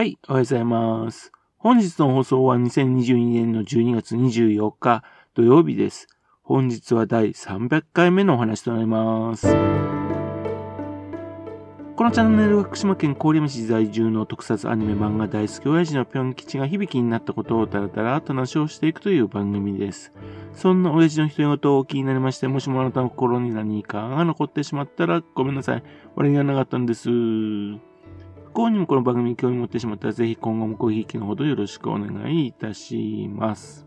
はい、おはようございます。本日の放送は2022年の12月24日土曜日です。本日は第300回目のお話となります。このチャンネルは福島県郡山市在住の特撮アニメ漫画大好き親父のぴょん吉が響きになったことをダラダラと話をしていくという番組です。そんな親父の独り言を気になりまして、もしもあなたの心に何かが残ってしまったらごめんなさい。俺がなかったんです。幸にもこの番組に興味持ってしまったら、ぜひ今後もごひいきのほどよろしくお願いいたします。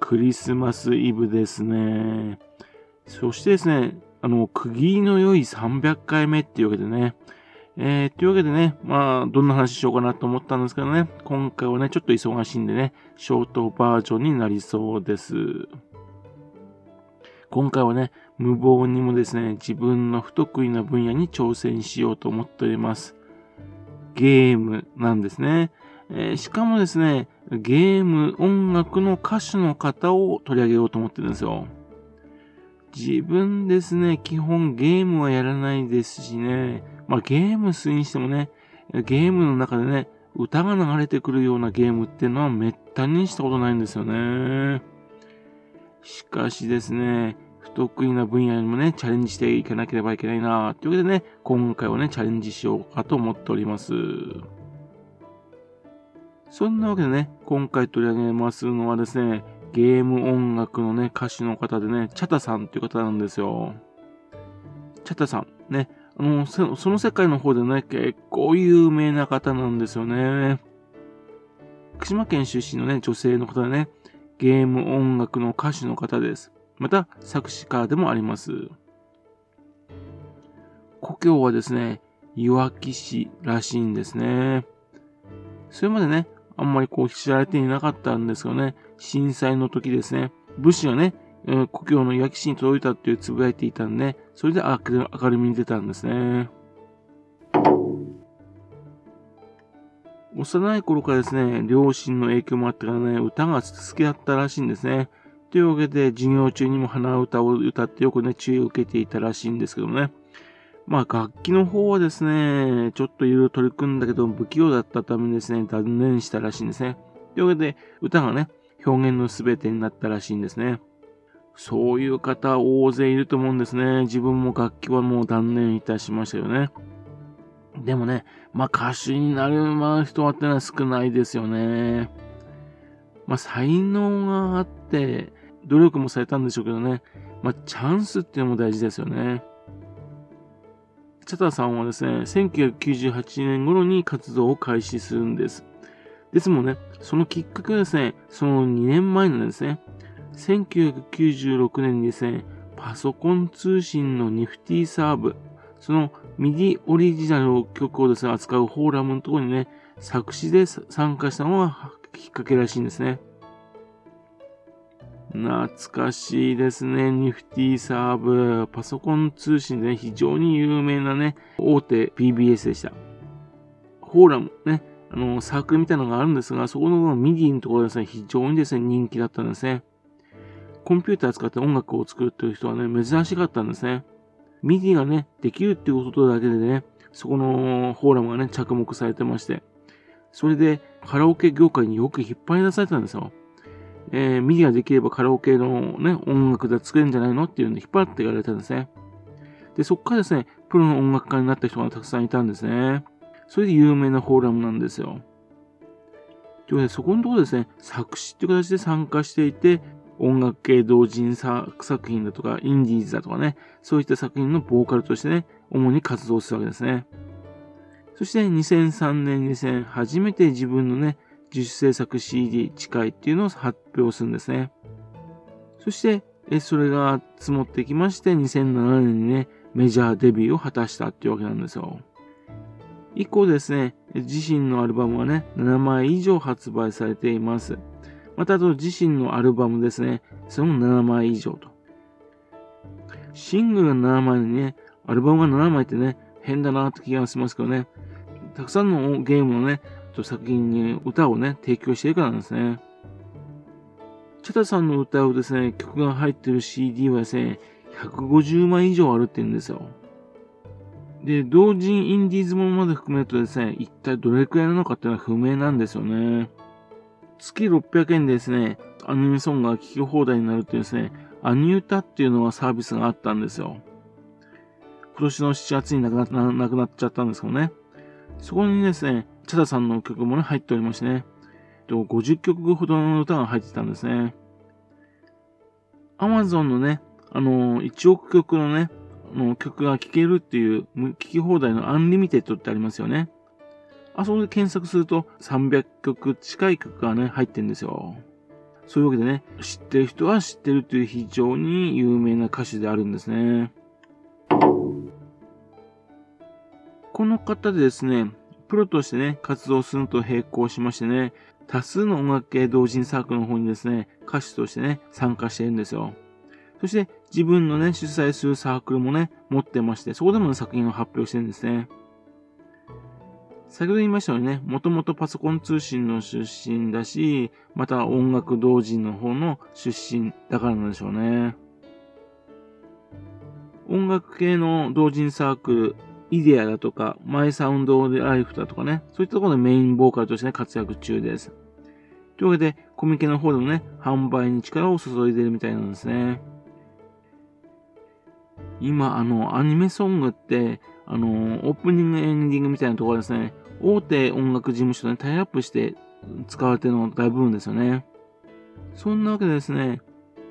クリスマスイブですね。そしてですね、あの、区切りの良い300回目っていうわけでね、えー、というわけでね、まあ、どんな話しようかなと思ったんですけどね、今回はね、ちょっと忙しいんでね、ショートバージョンになりそうです。今回はね、無謀にもですね、自分の不得意な分野に挑戦しようと思っております。ゲームなんですね。えーしかもですね、ゲーム、音楽の歌手の方を取り上げようと思ってるんですよ。自分ですね、基本ゲームはやらないですしね、まあゲームするにしてもね、ゲームの中でね、歌が流れてくるようなゲームっていうのはめったにしたことないんですよね。しかしですね、不得意な分野にもね、チャレンジしていかなければいけないなというわけでね、今回はね、チャレンジしようかと思っております。そんなわけでね、今回取り上げますのはですね、ゲーム音楽のね、歌手の方でね、チャタさんっていう方なんですよ。チャタさん。ね、あの、そその世界の方でね、結構有名な方なんですよね。福島県出身のね、女性の方でね、ゲーム音楽の歌手の方です。また、作詞家でもあります。故郷はですね、いわき市らしいんですね。それまでね、あんまりこう知られていなかったんですよね。震災の時ですね、物資がね、えー故郷のいわき市に届いたっていうつぶやいていたんで、それで明る明るみに出たんですね。幼い頃からですね、両親の影響もあってからね、歌が好きだったらしいんですね。というわけで、授業中にも鼻歌を歌ってよくね、注意を受けていたらしいんですけどもね。まあ、楽器の方はですね、ちょっといろいろ取り組んだけど、不器用だったためですね、断念したらしいんですね。というわけで、歌がね、表現の全てになったらしいんですね。そういう方大勢いると思うんですね。自分も楽器はもう断念いたしましたよね。でもね、まあ歌手になる人はってのは少ないですよね。まあ才能があって、努力もされたんでしょうけどね。まあチャンスっていうのも大事ですよね。チャタさんはですね、1998年頃に活動を開始するんです。ですもね、そのきっかけはですね、その2年前なんですね。1996年にですね、パソコン通信のニフティサーブ、その MIDI オリジナル曲をですね、扱うフォーラムのところにね、作詞で参加したのがきっかけらしいんですね。懐かしいですね。ニフティサーブ。パソコン通信で、ね、非常に有名なね、大手 BBS でした。フォーラムね、あの、サークルみたいなのがあるんですが、そこの MIDI のところですね、非常にですね、人気だったんですね。コンピューター使って音楽を作るっていう人はね、珍しかったんですね。 MIDI がね、できるっていうことだけでね、そこのフォーラムがね、着目されてまして、それでカラオケ業界によく引っ張り出されたんですよ。えー、 MIDI ができればカラオケのね、音楽で作れるんじゃないのっていうんで引っ張っていかれたんですね。で、そこからですね、プロの音楽家になった人がたくさんいたんですね。それで有名なフォーラムなんですよ。というわけで、そこのところですね、作詞っていう形で参加していて、音楽系同人作品だとか、インディーズだとかね、そういった作品のボーカルとしてね、主に活動するわけですね。そして2003年にですね、初めて自分のね、自主制作 CD 近いっていうのを発表するんですね。そして、えそれが積もってきまして、2007年にね、メジャーデビューを果たしたっていうわけなんですよ。以降ですね、自身のアルバムはね、7枚以上発売されています。また、あと自身のアルバムですね、それも7枚以上と。シングルが7枚にね、アルバムが7枚ってね、変だなって気がしますけどね、たくさんのゲームのね、と作品に歌をね、提供しているからなんですね。チャタさんの歌うですね、曲が入ってる CD はですね、150枚以上あるって言うんですよ。で、同人インディーズものまで含めるとですね、一体どれくらいなのかっていうのは不明なんですよね。月600円でですね、アニメソングが聴き放題になるっていうですね、アニュータっていうのがサービスがあったんですよ。今年の7月になくななくなっちゃったんですけどね。そこにですね、チャダさんの曲もね、入っておりましてね、50曲ほどの歌が入ってたんですね。アマゾンのね、あのー、1億曲のね、の曲が聴けるっていう、聴き放題の Unlimited ってありますよね。あそこで検索すると300曲近い曲がね、入ってんですよ。そういうわけでね、知ってる人は知ってるっていう非常に有名な歌手であるんですね。この方でですね、プロとしてね、活動するのと並行しましてね、多数の音楽系同人サークルの方にですね、歌手としてね、参加しているんですよ。そして自分のね、主催するサークルもね、持ってまして、そこでも、ね、作品を発表してるんですね。先ほど言いましたようにね、もともとパソコン通信の出身だし、また音楽同人の方の出身だからなんでしょうね。音楽系の同人サークル、イデアだとか、マイサウンドライフだとかね、そういったところでメインボーカルとして、ね、活躍中です。というわけで、コミケの方でもね、販売に力を注いでるみたいなんですね。今、あの、アニメソングって、あの、オープニングエンディングみたいなところですね、大手音楽事務所でタイアップして使われてるの大部分ですよね。そんなわけでですね、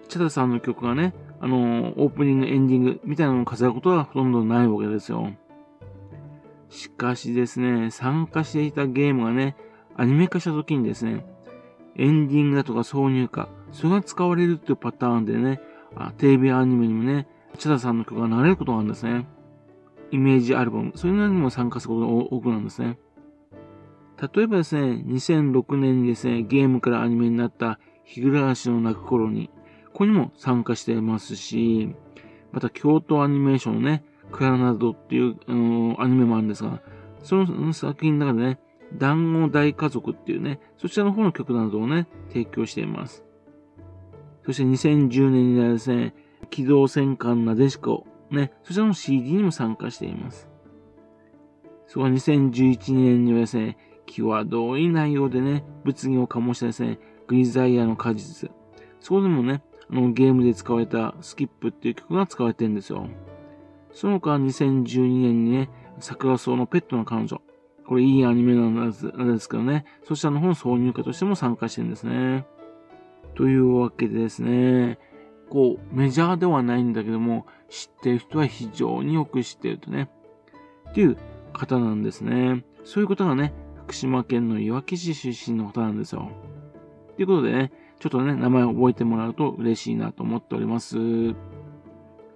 チャダさんの曲がね、あの、オープニング、エンディングみたいなのを飾ることはほとんどないわけですよ。しかしですね、参加していたゲームがね、アニメ化した時にですね、エンディングだとか挿入歌、それが使われるっていうパターンでね、あテレビアニメにもね、チャダさんの曲が流れることがあるんですね。イメージアルバム、そういうのにも参加することが多くなんですね。例えばですね、2006年にですね、ゲームからアニメになった日暮らしの泣く頃に、ここにも参加してますし、また京都アニメーションのね、クラナドっていう、あのアニメもあるんですが、その作品の中でね、団子大家族っていうね、そちらの方の曲などをね、提供しています。そして2010年にはですね、機動戦艦なでしこ、ね、そちらの CD にも参加しています。そこは2011年にはですね、際どい内容でね、物議を醸したですね、グリザイアの果実。そこでもね、あのゲームで使われたスキップっていう曲が使われてるんですよ。その他2012年にね、桜草のペットの彼女。これいいアニメなんですけどね、そちらの方の挿入歌としても参加してるんですね。というわけでですね、こう、メジャーではないんだけども、知ってる人は非常によく知ってるとね、っていう方なんですね。そういうことがね、福島県のいわき市出身の方なんですよ。ということでね、ちょっとね、名前を覚えてもらうと嬉しいなと思っております。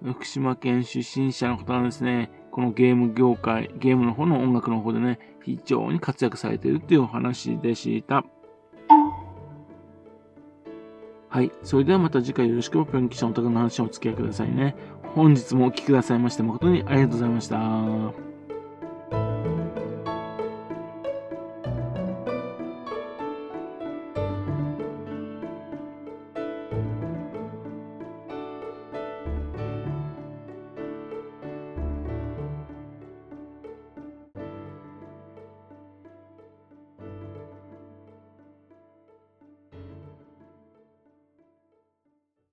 福島県出身者の方はですね、このゲーム業界、ゲームの方の音楽の方でね、非常に活躍されているっていうお話でした。はい。それではまた次回よろしくぴょん吉のお宅の話をお付き合いくださいね。本日もお聴きくださいまして誠にありがとうございました。